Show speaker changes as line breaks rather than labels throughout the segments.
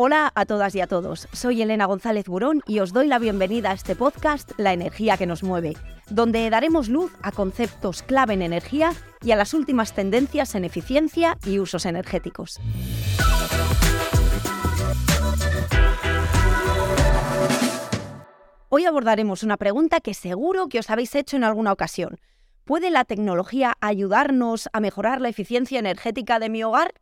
Hola a todas y a todos, soy Elena González Burón y os doy la bienvenida a este podcast La energía que nos mueve, donde daremos luz a conceptos clave en energía y a las últimas tendencias en eficiencia y usos energéticos. Hoy abordaremos una pregunta que seguro que os habéis hecho en alguna ocasión. ¿Puede la tecnología ayudarnos a mejorar la eficiencia energética de mi hogar?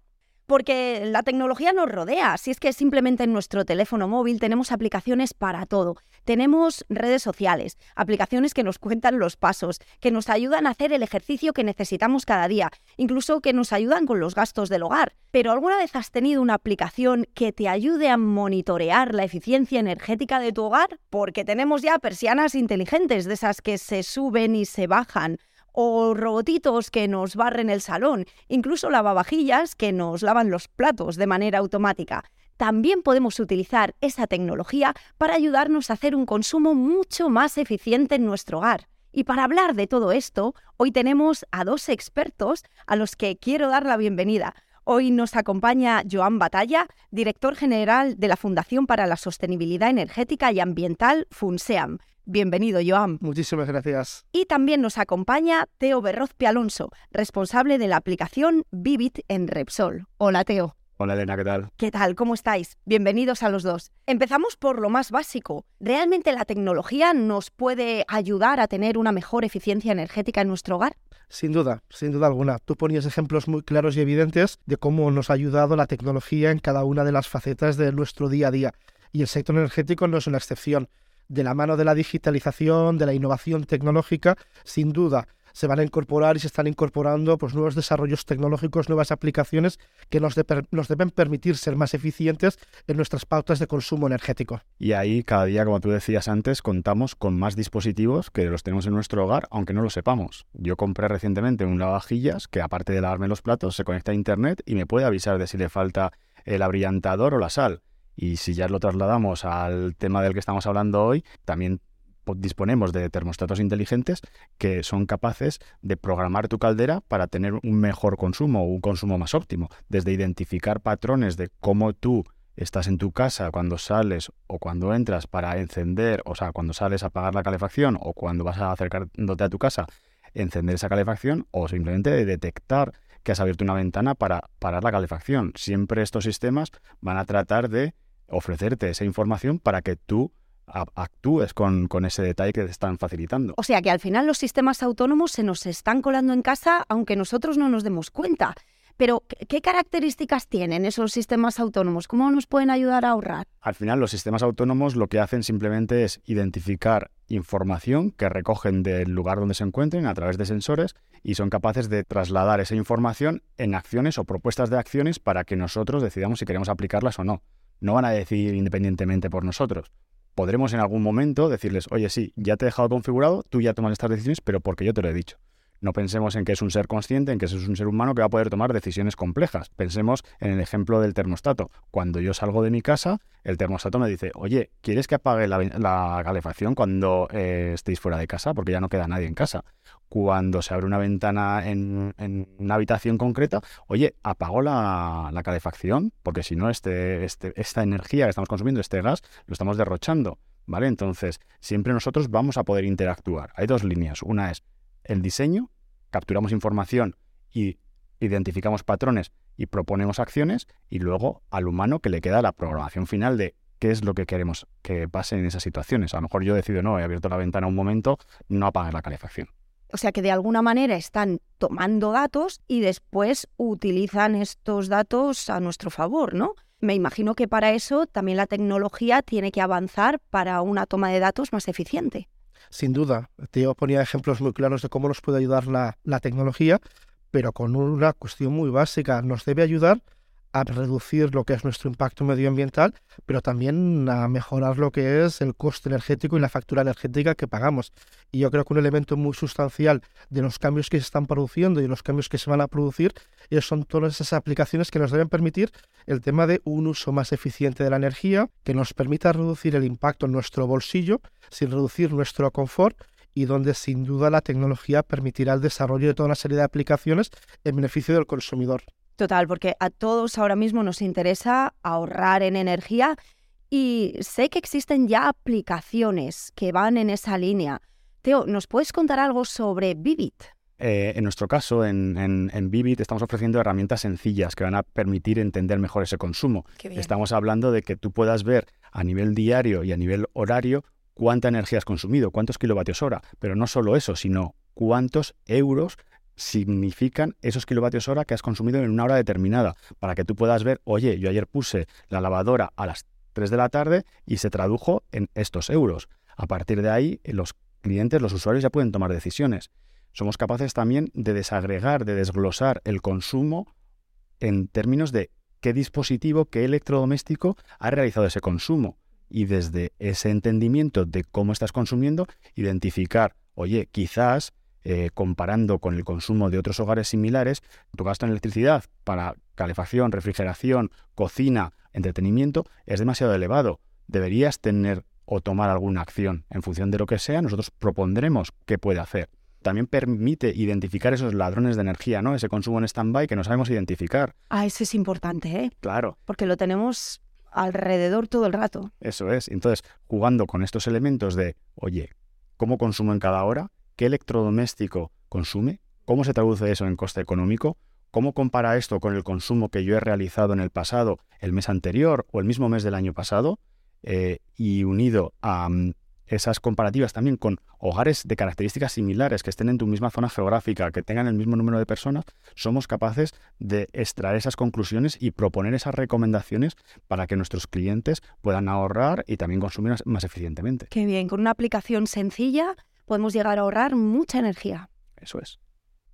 Porque la tecnología nos rodea. Si es que simplemente en nuestro teléfono móvil tenemos aplicaciones para todo. Tenemos redes sociales, aplicaciones que nos cuentan los pasos, que nos ayudan a hacer el ejercicio que necesitamos cada día, incluso que nos ayudan con los gastos del hogar. Pero ¿alguna vez has tenido una aplicación que te ayude a monitorear la eficiencia energética de tu hogar? Porque tenemos ya persianas inteligentes, de esas que se suben y se bajan o robotitos que nos barren el salón, incluso lavavajillas que nos lavan los platos de manera automática. También podemos utilizar esa tecnología para ayudarnos a hacer un consumo mucho más eficiente en nuestro hogar. Y para hablar de todo esto, hoy tenemos a dos expertos a los que quiero dar la bienvenida. Hoy nos acompaña Joan Batalla, director general de la Fundación para la Sostenibilidad Energética y Ambiental, FUNSEAM. Bienvenido, Joan.
Muchísimas gracias.
Y también nos acompaña Teo Berrozpi Alonso, responsable de la aplicación Vivit en Repsol. Hola, Teo.
Hola Elena, ¿qué tal?
¿Qué tal? ¿Cómo estáis? Bienvenidos a los dos. Empezamos por lo más básico. ¿Realmente la tecnología nos puede ayudar a tener una mejor eficiencia energética en nuestro hogar?
Sin duda, sin duda alguna. Tú ponías ejemplos muy claros y evidentes de cómo nos ha ayudado la tecnología en cada una de las facetas de nuestro día a día. Y el sector energético no es una excepción de la mano de la digitalización, de la innovación tecnológica, sin duda se van a incorporar y se están incorporando pues, nuevos desarrollos tecnológicos, nuevas aplicaciones que nos, nos, deben permitir ser más eficientes en nuestras pautas de consumo energético.
Y ahí cada día, como tú decías antes, contamos con más dispositivos que los tenemos en nuestro hogar, aunque no lo sepamos. Yo compré recientemente un lavavajillas que aparte de lavarme los platos, se conecta a Internet y me puede avisar de si le falta el abrillantador o la sal. Y si ya lo trasladamos al tema del que estamos hablando hoy, también disponemos de termostatos inteligentes que son capaces de programar tu caldera para tener un mejor consumo o un consumo más óptimo, desde identificar patrones de cómo tú estás en tu casa cuando sales o cuando entras para encender, o sea, cuando sales a apagar la calefacción o cuando vas a acercándote a tu casa, encender esa calefacción o simplemente de detectar que has abierto una ventana para parar la calefacción. Siempre estos sistemas van a tratar de ofrecerte esa información para que tú actúes con, con, ese detalle que te están facilitando.
O sea que al final los sistemas autónomos se nos están colando en casa aunque nosotros no nos demos cuenta. Pero, ¿qué características tienen esos sistemas autónomos? ¿Cómo nos pueden ayudar a ahorrar?
Al final, los sistemas autónomos lo que hacen simplemente es identificar información que recogen del lugar donde se encuentren a través de sensores y son capaces de trasladar esa información en acciones o propuestas de acciones para que nosotros decidamos si queremos aplicarlas o no no van a decidir independientemente por nosotros. Podremos en algún momento decirles, oye, sí, ya te he dejado configurado, tú ya tomas estas decisiones, pero porque yo te lo he dicho. No pensemos en que es un ser consciente, en que es un ser humano que va a poder tomar decisiones complejas. Pensemos en el ejemplo del termostato. Cuando yo salgo de mi casa, el termostato me dice, oye, ¿quieres que apague la, calefacción cuando eh, estéis fuera de casa? Porque ya no queda nadie en casa. Cuando se abre una ventana en, una habitación concreta, oye, apago la, calefacción, porque si no, este, este, esta energía que estamos consumiendo, este gas, lo estamos derrochando. ¿Vale? Entonces, siempre nosotros vamos a poder interactuar. Hay dos líneas. Una es el diseño, capturamos información y identificamos patrones y proponemos acciones y luego al humano que le queda la programación final de qué es lo que queremos que pase en esas situaciones. A lo mejor yo decido, no, he abierto la ventana un momento, no apagar la calefacción.
O sea que de alguna manera están tomando datos y después utilizan estos datos a nuestro favor, ¿no? Me imagino que para eso también la tecnología tiene que avanzar para una toma de datos más eficiente.
Sin duda, te ponía ejemplos muy claros de cómo nos puede ayudar la, la tecnología, pero con una cuestión muy básica. Nos debe ayudar a reducir lo que es nuestro impacto medioambiental, pero también a mejorar lo que es el coste energético y la factura energética que pagamos. Y yo creo que un elemento muy sustancial de los cambios que se están produciendo y los cambios que se van a producir son todas esas aplicaciones que nos deben permitir el tema de un uso más eficiente de la energía, que nos permita reducir el impacto en nuestro bolsillo sin reducir nuestro confort y donde sin duda la tecnología permitirá el desarrollo de toda una serie de aplicaciones en beneficio del consumidor.
Total, porque a todos ahora mismo nos interesa ahorrar en energía y sé que existen ya aplicaciones que van en esa línea. Teo, ¿nos puedes contar algo sobre Vivid?
Eh, en nuestro caso, en, en, Vivid, estamos ofreciendo herramientas sencillas que van a permitir entender mejor ese consumo. Estamos hablando de que tú puedas ver a nivel diario y a nivel horario cuánta energía has consumido, cuántos kilovatios hora, pero no solo eso, sino cuántos euros significan esos kilovatios hora que has consumido en una hora determinada, para que tú puedas ver, oye, yo ayer puse la lavadora a las 3 de la tarde y se tradujo en estos euros. A partir de ahí, los clientes, los usuarios ya pueden tomar decisiones. Somos capaces también de desagregar, de desglosar el consumo en términos de qué dispositivo, qué electrodoméstico ha realizado ese consumo. Y desde ese entendimiento de cómo estás consumiendo, identificar, oye, quizás eh, comparando con el consumo de otros hogares similares, tu gasto en electricidad para calefacción, refrigeración, cocina, entretenimiento es demasiado elevado. Deberías tener o tomar alguna acción. En función de lo que sea, nosotros propondremos qué puede hacer. También permite identificar esos ladrones de energía, ¿no? Ese consumo en stand-by que no sabemos identificar.
Ah, eso es importante, ¿eh?
Claro.
Porque lo tenemos alrededor todo el rato.
Eso es. Entonces, jugando con estos elementos de, oye, ¿cómo consumo en cada hora? Qué electrodoméstico consume, cómo se traduce eso en coste económico, cómo compara esto con el consumo que yo he realizado en el pasado, el mes anterior o el mismo mes del año pasado, eh, y unido a mm, esas comparativas también con hogares de características similares que estén en tu misma zona geográfica, que tengan el mismo número de personas, somos capaces de extraer esas conclusiones y proponer esas recomendaciones para que nuestros clientes puedan ahorrar y también consumir más eficientemente.
Qué bien, con una aplicación sencilla podemos llegar a ahorrar mucha energía.
Eso es.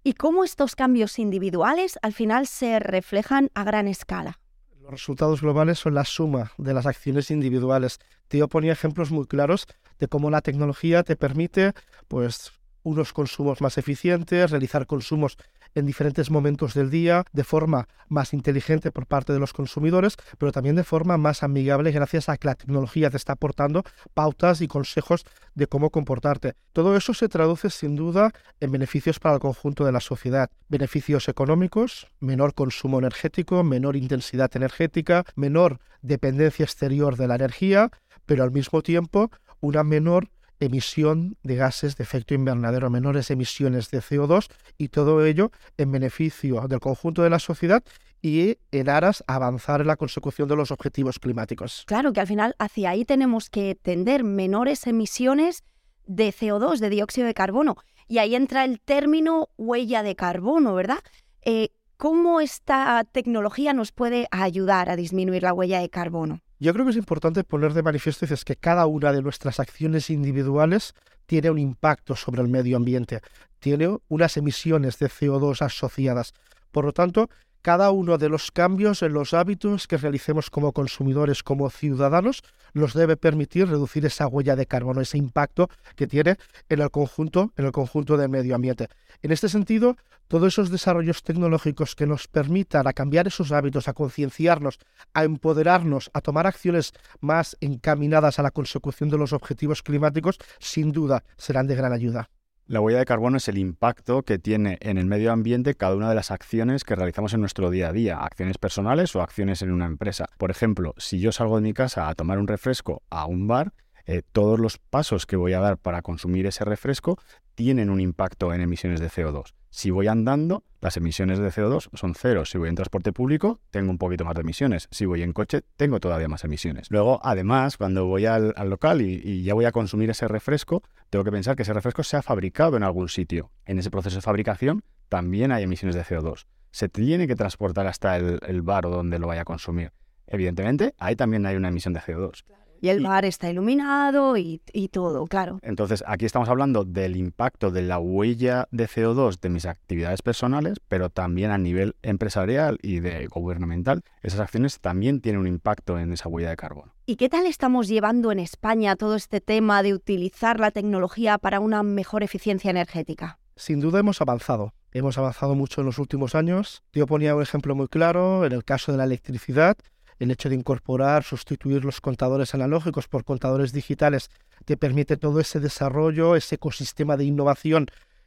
¿Y cómo estos cambios individuales al final se reflejan a gran escala?
Los resultados globales son la suma de las acciones individuales. Tío ponía ejemplos muy claros de cómo la tecnología te permite pues unos consumos más eficientes, realizar consumos en diferentes momentos del día de forma más inteligente por parte de los consumidores, pero también de forma más amigable gracias a que la tecnología te está aportando pautas y consejos de cómo comportarte. Todo eso se traduce sin duda en beneficios para el conjunto de la sociedad. Beneficios económicos, menor consumo energético, menor intensidad energética, menor dependencia exterior de la energía, pero al mismo tiempo una menor emisión de gases de efecto invernadero, menores emisiones de CO2 y todo ello en beneficio del conjunto de la sociedad y en aras a avanzar en la consecución de los objetivos climáticos.
Claro que al final hacia ahí tenemos que tender menores emisiones de CO2, de dióxido de carbono. Y ahí entra el término huella de carbono, ¿verdad? Eh, ¿Cómo esta tecnología nos puede ayudar a disminuir la huella de carbono?
Yo creo que es importante poner de manifiesto que cada una de nuestras acciones individuales tiene un impacto sobre el medio ambiente, tiene unas emisiones de CO2 asociadas. Por lo tanto, cada uno de los cambios en los hábitos que realicemos como consumidores, como ciudadanos, nos debe permitir reducir esa huella de carbono, ese impacto que tiene en el conjunto, en el conjunto del medio ambiente. En este sentido, todos esos desarrollos tecnológicos que nos permitan a cambiar esos hábitos, a concienciarnos, a empoderarnos, a tomar acciones más encaminadas a la consecución de los objetivos climáticos, sin duda serán de gran ayuda.
La huella de carbono es el impacto que tiene en el medio ambiente cada una de las acciones que realizamos en nuestro día a día, acciones personales o acciones en una empresa. Por ejemplo, si yo salgo de mi casa a tomar un refresco a un bar, eh, todos los pasos que voy a dar para consumir ese refresco tienen un impacto en emisiones de CO2. Si voy andando, las emisiones de CO2 son cero. Si voy en transporte público, tengo un poquito más de emisiones. Si voy en coche, tengo todavía más emisiones. Luego, además, cuando voy al, local y, ya voy a consumir ese refresco, tengo que pensar que ese refresco se ha fabricado en algún sitio. En ese proceso de fabricación también hay emisiones de CO2. Se tiene que transportar hasta el, bar o donde lo vaya a consumir. Evidentemente, ahí también hay una emisión de CO2.
Y el bar está iluminado y, todo, claro.
Entonces, aquí estamos hablando del impacto de la huella de CO2 de mis actividades personales, pero también a nivel empresarial y de gubernamental. Esas acciones también tienen un impacto en esa huella de carbono.
¿Y qué tal estamos llevando en España todo este tema de utilizar la tecnología para una mejor eficiencia energética?
Sin duda hemos avanzado. Hemos avanzado mucho en los últimos años. Yo ponía un ejemplo muy claro en el caso de la electricidad el hecho de incorporar, sustituir los contadores analógicos por contadores digitales te permite todo ese desarrollo, ese ecosistema de innovación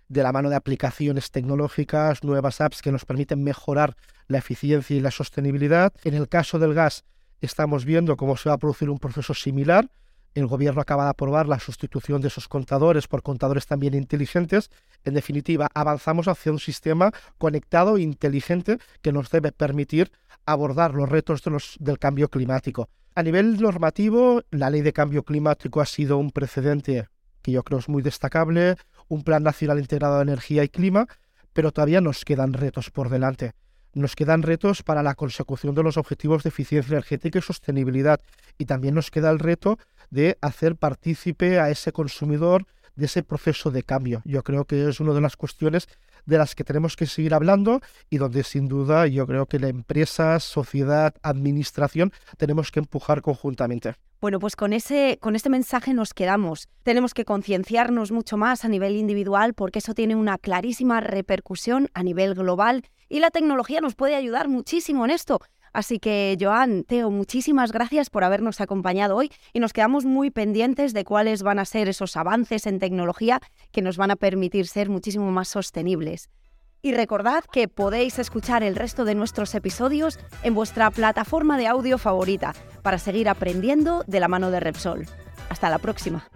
de la mano de aplicaciones tecnológicas, nuevas apps que nos permiten mejorar la eficiencia y la sostenibilidad. En el caso del gas, estamos viendo cómo se va a producir un proceso similar. El gobierno acaba de aprobar la sustitución de esos contadores por contadores también inteligentes. En definitiva, avanzamos hacia un sistema conectado e inteligente que nos debe permitir abordar los retos del cambio climático. A nivel normativo, la ley de cambio climático ha sido un precedente que yo creo es muy destacable, un plan nacional integrado de energía y clima, pero todavía nos quedan retos por delante. Nos quedan retos para la consecución de los objetivos de eficiencia energética y sostenibilidad. Y también nos queda el reto de hacer partícipe a ese consumidor de ese proceso de cambio. Yo creo que es una de las cuestiones de las que tenemos que seguir hablando y donde sin duda yo creo que la empresa, sociedad, administración tenemos que empujar conjuntamente.
Bueno, pues con ese con este mensaje nos quedamos. Tenemos que concienciarnos mucho más a nivel individual porque eso tiene una clarísima repercusión a nivel global y la tecnología nos puede ayudar muchísimo en esto. Así que, Joan, Teo, muchísimas gracias por habernos acompañado hoy y nos quedamos muy pendientes de cuáles van a ser esos avances en tecnología que nos van a permitir ser muchísimo más sostenibles. Y recordad que podéis escuchar el resto de nuestros episodios en vuestra plataforma de audio favorita para seguir aprendiendo de la mano de Repsol. Hasta la próxima.